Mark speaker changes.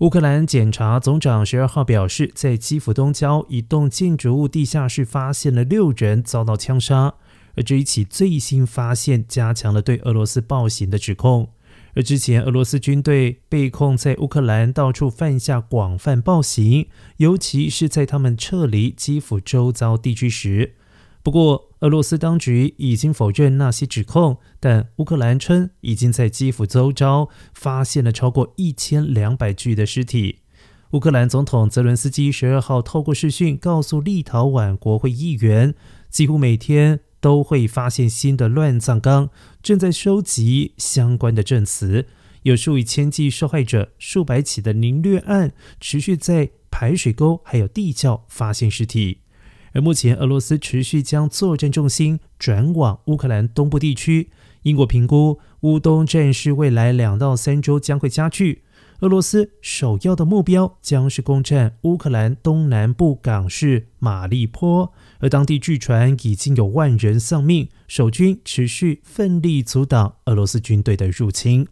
Speaker 1: 乌克兰检察总长十二号表示，在基辅东郊一栋建筑物地下室发现了六人遭到枪杀，而这一起最新发现加强了对俄罗斯暴行的指控。而之前俄罗斯军队被控在乌克兰到处犯下广泛暴行，尤其是在他们撤离基辅周遭地区时。不过，俄罗斯当局已经否认那些指控，但乌克兰称已经在基辅周遭发现了超过一千两百具的尸体。乌克兰总统泽伦斯基十二号透过视讯告诉立陶宛国会议员，几乎每天都会发现新的乱葬岗，正在收集相关的证词。有数以千计受害者、数百起的凌虐案持续在排水沟还有地窖发现尸体。而目前，俄罗斯持续将作战重心转往乌克兰东部地区。英国评估，乌东战事未来两到三周将会加剧。俄罗斯首要的目标将是攻占乌克兰东南部港市马利坡，而当地据传已经有万人丧命，守军持续奋力阻挡俄罗斯军队的入侵。